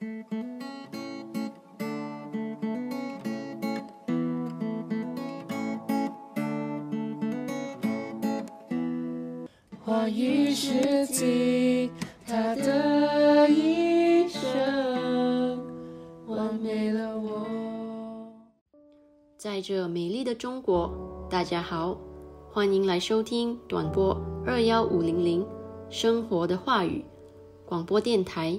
话语是尽他的一生，完美了我。在这美丽的中国，大家好，欢迎来收听短波二幺五零零生活的话语广播电台。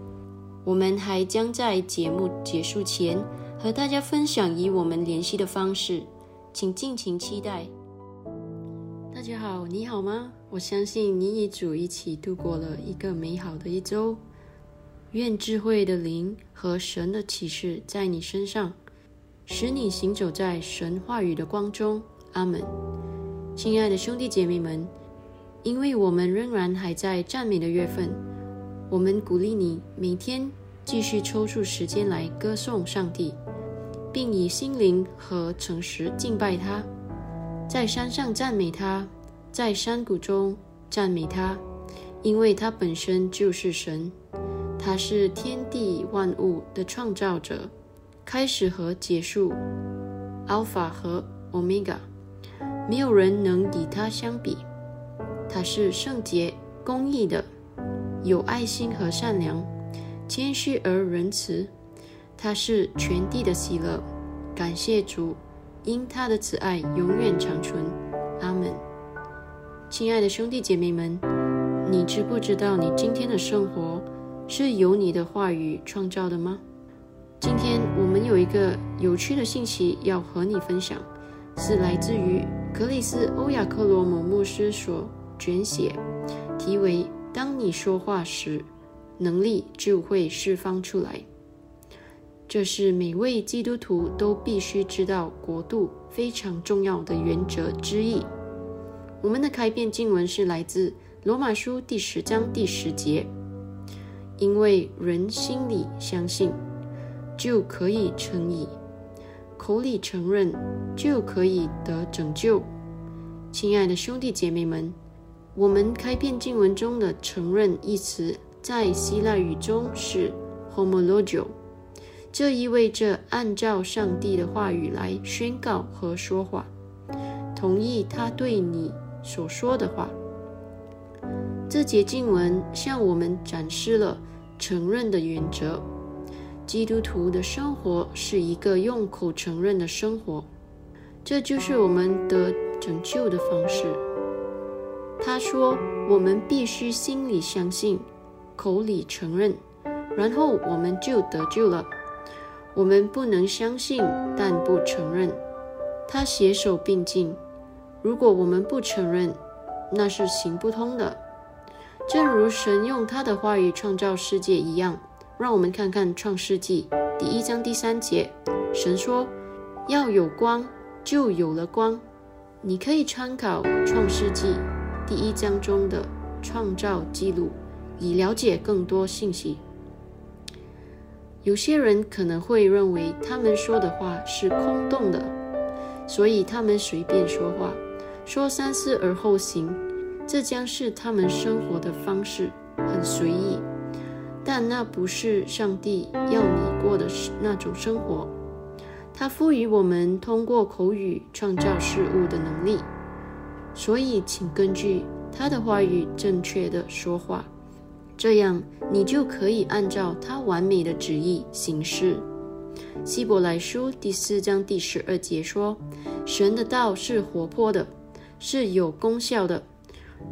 我们还将在节目结束前和大家分享以我们联系的方式，请尽情期待。大家好，你好吗？我相信你与主一起度过了一个美好的一周。愿智慧的灵和神的启示在你身上，使你行走在神话语的光中。阿门。亲爱的兄弟姐妹们，因为我们仍然还在赞美的月份。我们鼓励你每天继续抽出时间来歌颂上帝，并以心灵和诚实敬拜他。在山上赞美他，在山谷中赞美他，因为他本身就是神，他是天地万物的创造者，开始和结束，Alpha 和 Omega，没有人能与他相比。他是圣洁、公义的，有爱心和善良，谦虚而仁慈。他是全地的喜乐。感谢主，因他的慈爱永远长存。阿门。亲爱的兄弟姐妹们，你知不知道你今天的生活是由你的话语创造的吗？今天我们有一个有趣的信息要和你分享，是来自于克里斯·欧亚克罗姆牧师所。卷写，题为“当你说话时，能力就会释放出来”。这是每位基督徒都必须知道国度非常重要的原则之一。我们的开篇经文是来自罗马书第十章第十节：“因为人心里相信，就可以称义；口里承认，就可以得拯救。”亲爱的兄弟姐妹们。我们开篇经文中的“承认”一词，在希腊语中是 “homologio”，这意味着按照上帝的话语来宣告和说话，同意他对你所说的话。这节经文向我们展示了承认的原则。基督徒的生活是一个用口承认的生活，这就是我们得拯救的方式。他说：“我们必须心里相信，口里承认，然后我们就得救了。我们不能相信但不承认，他携手并进。如果我们不承认，那是行不通的。正如神用他的话语创造世界一样。让我们看看创世纪第一章第三节，神说：要有光，就有了光。你可以参考创世纪。”第一章中的创造记录，以了解更多信息。有些人可能会认为他们说的话是空洞的，所以他们随便说话，说三思而后行，这将是他们生活的方式，很随意。但那不是上帝要你过的那种生活。他赋予我们通过口语创造事物的能力。所以，请根据他的话语正确的说话，这样你就可以按照他完美的旨意行事。希伯来书第四章第十二节说：“神的道是活泼的，是有功效的，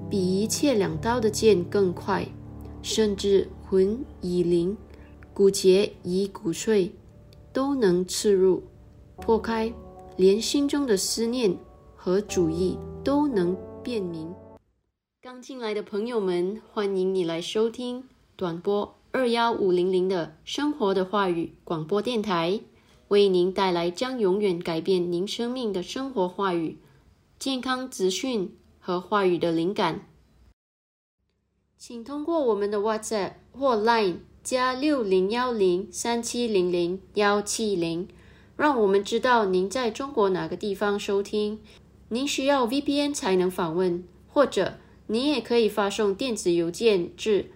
比一切两刀的剑更快，甚至魂以灵、骨节以骨碎，都能刺入、破开，连心中的思念。”和主意都能辨明。刚进来的朋友们，欢迎你来收听短波二幺五零零的生活的话语广播电台，为您带来将永远改变您生命的生活话语、健康资讯和话语的灵感。请通过我们的 WhatsApp 或 Line 加六零幺零三七零零幺七零，让我们知道您在中国哪个地方收听。您需要 VPN 才能访问，或者您也可以发送电子邮件至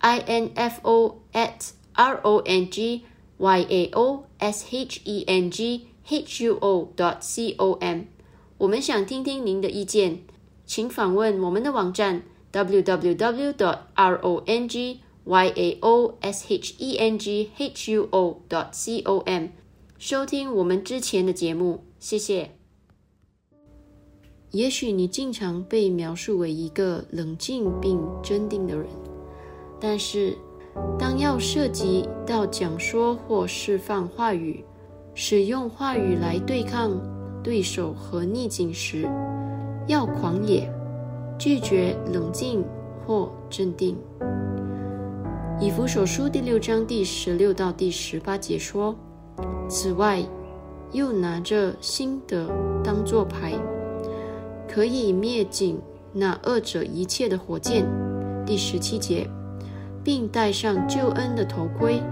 info at rongyao.shenghuo dot com。我们想听听您的意见，请访问我们的网站 www dot rongyao.shenghuo dot com，收听我们之前的节目。谢谢。也许你经常被描述为一个冷静并镇定的人，但是当要涉及到讲说或释放话语、使用话语来对抗对手和逆境时，要狂野，拒绝冷静或镇定。以弗所书第六章第十六到第十八节说：“此外，又拿着心得当作牌。”可以灭尽那二者一切的火箭，第十七节，并戴上救恩的头盔，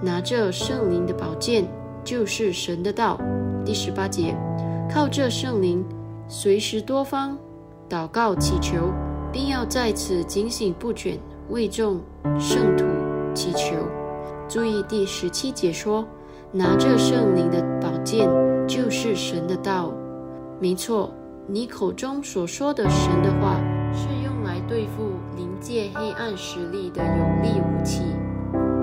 拿着圣灵的宝剑，就是神的道，第十八节，靠这圣灵随时多方祷告祈求，并要在此警醒不倦，为众圣徒祈求。注意第十七节说：“拿着圣灵的宝剑，就是神的道。”没错，你口中所说的神的话，是用来对付临界黑暗实力的有力武器。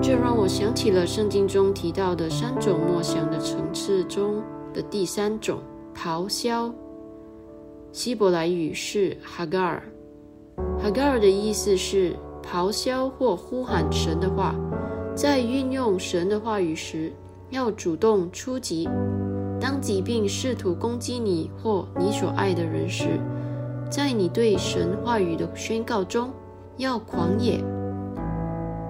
这让我想起了圣经中提到的三种默想的层次中的第三种——咆哮。希伯来语是哈嘎尔，哈嘎尔的意思是咆哮或呼喊神的话。在运用神的话语时，要主动出击。当疾病试图攻击你或你所爱的人时，在你对神话语的宣告中，要狂野，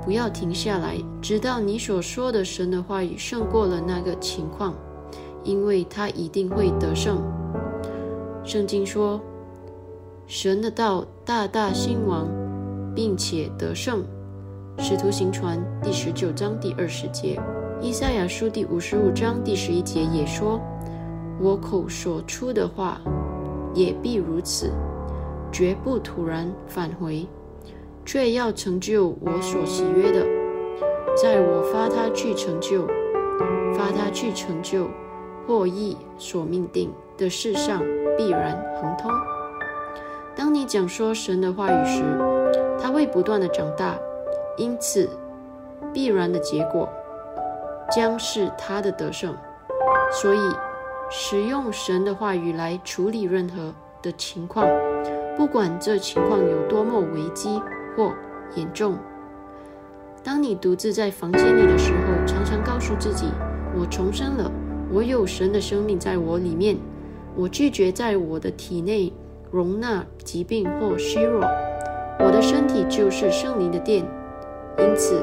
不要停下来，直到你所说的神的话语胜过了那个情况，因为他一定会得胜。圣经说：“神的道大大兴亡，并且得胜。”使徒行传第十九章第二十节，以赛亚书第五十五章第十一节也说：“我口所出的话，也必如此，绝不突然返回，却要成就我所喜悦的。在我发他去成就，发他去成就，或意所命定的事上。”必然亨通。当你讲说神的话语时，它会不断的长大，因此必然的结果将是他的得胜。所以，使用神的话语来处理任何的情况，不管这情况有多么危机或严重。当你独自在房间里的时候，常常告诉自己：“我重生了，我有神的生命在我里面。”我拒绝在我的体内容纳疾病或虚弱。我的身体就是圣灵的殿，因此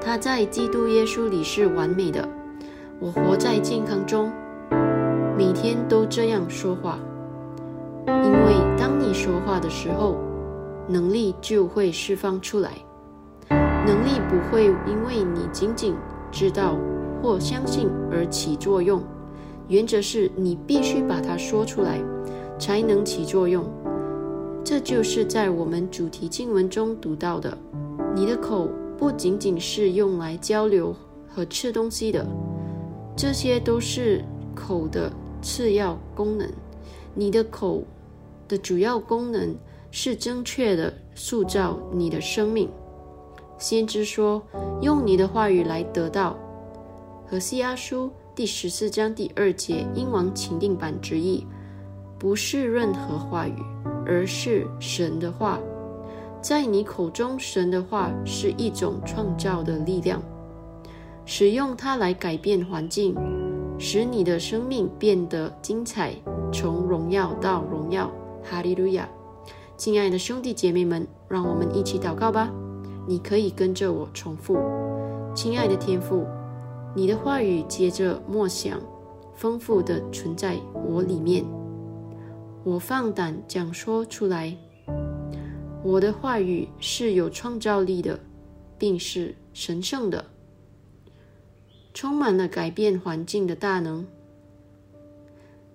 他在基督耶稣里是完美的。我活在健康中，每天都这样说话。因为当你说话的时候，能力就会释放出来。能力不会因为你仅仅知道或相信而起作用。原则是你必须把它说出来，才能起作用。这就是在我们主题经文中读到的。你的口不仅仅是用来交流和吃东西的，这些都是口的次要功能。你的口的主要功能是正确的塑造你的生命。先知说：“用你的话语来得到。”和西阿书。第十四章第二节，英王钦定版之意，不是任何话语，而是神的话。在你口中，神的话是一种创造的力量，使用它来改变环境，使你的生命变得精彩，从荣耀到荣耀。哈利路亚！亲爱的兄弟姐妹们，让我们一起祷告吧。你可以跟着我重复：亲爱的天父。你的话语接着默想，丰富的存在我里面。我放胆讲说出来。我的话语是有创造力的，并是神圣的，充满了改变环境的大能。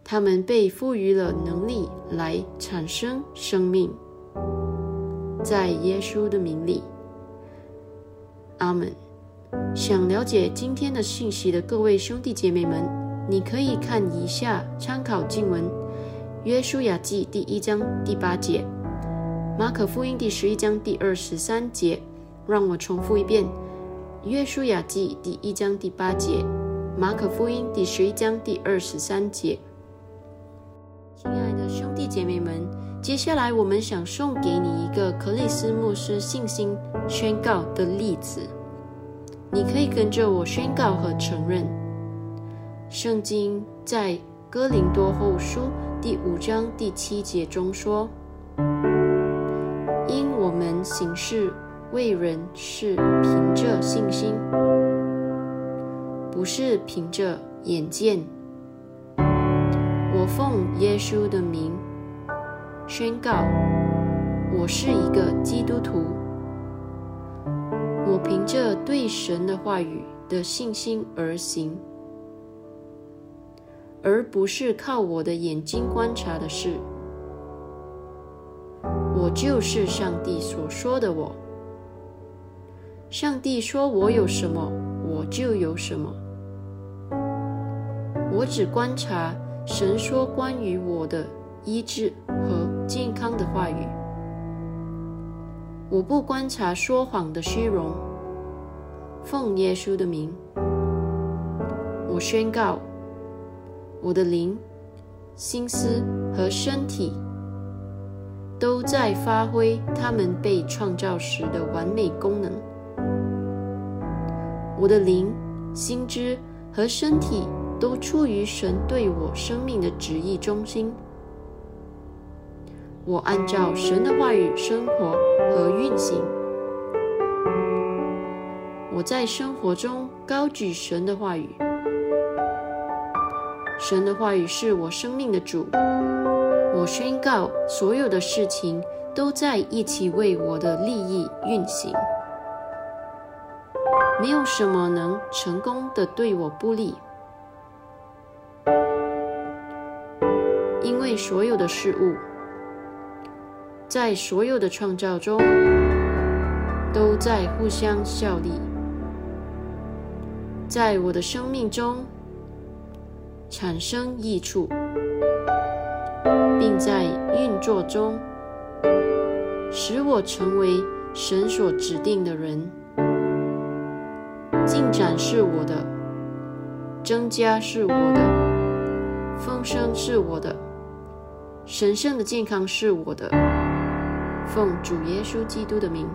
他们被赋予了能力来产生生命。在耶稣的名里，阿门。想了解今天的信息的各位兄弟姐妹们，你可以看以下参考经文：约书亚记第一章第八节，马可福音第十一章第二十三节。让我重复一遍：约书亚记第一章第八节，马可福音第十一章第二十三节。亲爱的兄弟姐妹们，接下来我们想送给你一个克里斯牧师信心宣告的例子。你可以跟着我宣告和承认，圣经在哥林多后书第五章第七节中说：“行事为人是凭着信心，不是凭着眼见。”我奉耶稣的名宣告，我是一个基督徒。我凭着对神的话语的信心而行，而不是靠我的眼睛观察的事。我就是上帝所说的我。上帝说我有什么，我就有什么。我只观察神说关于我的医治和健康的话语。我不观察说谎的虚荣。奉耶稣的名，我宣告，我的灵、心思和身体都在发挥他们被创造时的完美功能。我的灵、心知和身体都处于神对我生命的旨意中心。我按照神的话语生活和运行。我在生活中高举神的话语，神的话语是我生命的主。我宣告，所有的事情都在一起为我的利益运行，没有什么能成功的对我不利，因为所有的事物在所有的创造中都在互相效力。在我的生命中产生益处，并在运作中使我成为神所指定的人。进展是我的，增加是我的，丰盛是我的，神圣的健康是我的。奉主耶稣基督的名，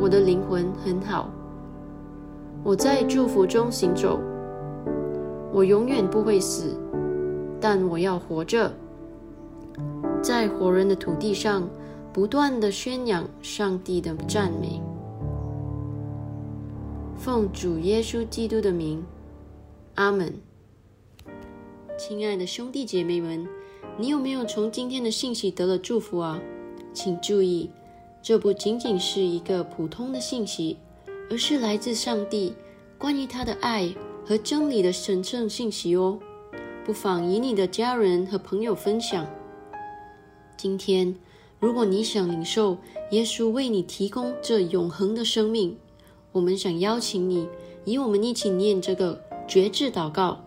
我的灵魂很好。我在祝福中行走，我永远不会死，但我要活着，在活人的土地上不断的宣扬上帝的赞美。奉主耶稣基督的名，阿门。亲爱的兄弟姐妹们，你有没有从今天的信息得了祝福啊？请注意，这不仅仅是一个普通的信息。而是来自上帝关于他的爱和真理的神圣信息哦，不妨与你的家人和朋友分享。今天，如果你想领受耶稣为你提供这永恒的生命，我们想邀请你与我们一起念这个绝志祷告，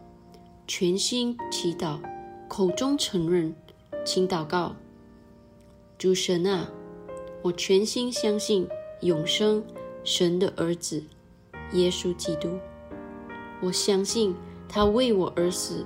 全心祈祷，口中承认，请祷告：主神啊，我全心相信永生。神的儿子耶稣基督，我相信他为我而死，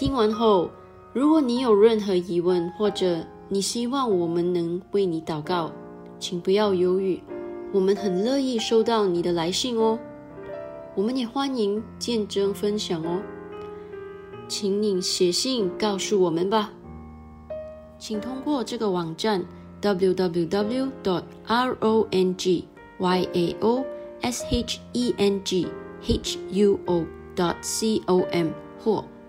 听完后，如果你有任何疑问，或者你希望我们能为你祷告，请不要犹豫，我们很乐意收到你的来信哦。我们也欢迎见证分享哦，请你写信告诉我们吧。请通过这个网站 www.dot.rongyaoshenghuo.dot.com 或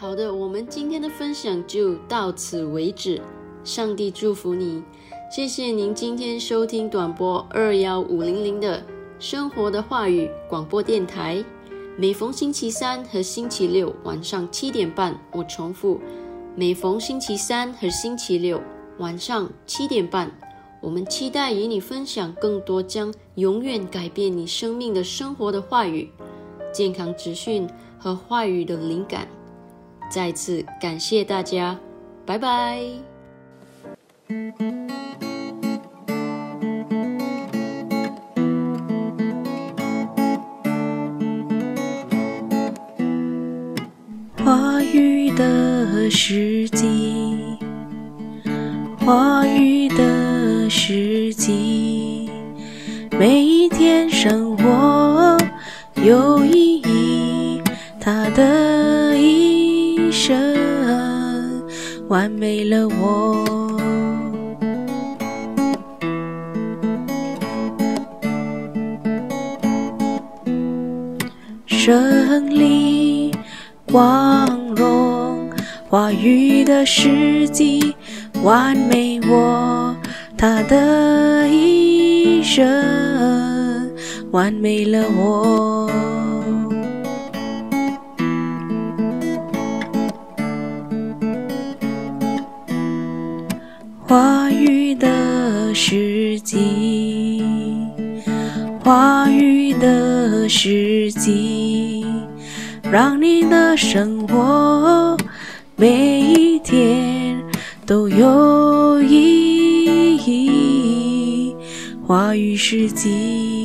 好的，我们今天的分享就到此为止。上帝祝福你，谢谢您今天收听短波二幺五零零的生活的话语广播电台。每逢星期三和星期六晚上七点半，我重复：每逢星期三和星期六晚上七点半，我们期待与你分享更多将永远改变你生命的生活的话语、健康资讯和话语的灵感。再次感谢大家，拜拜。光荣，话语的时机，完美我他的一生，完美了我。话语的时机，话语的时机。让你的生活每一天都有意义。话语世纪。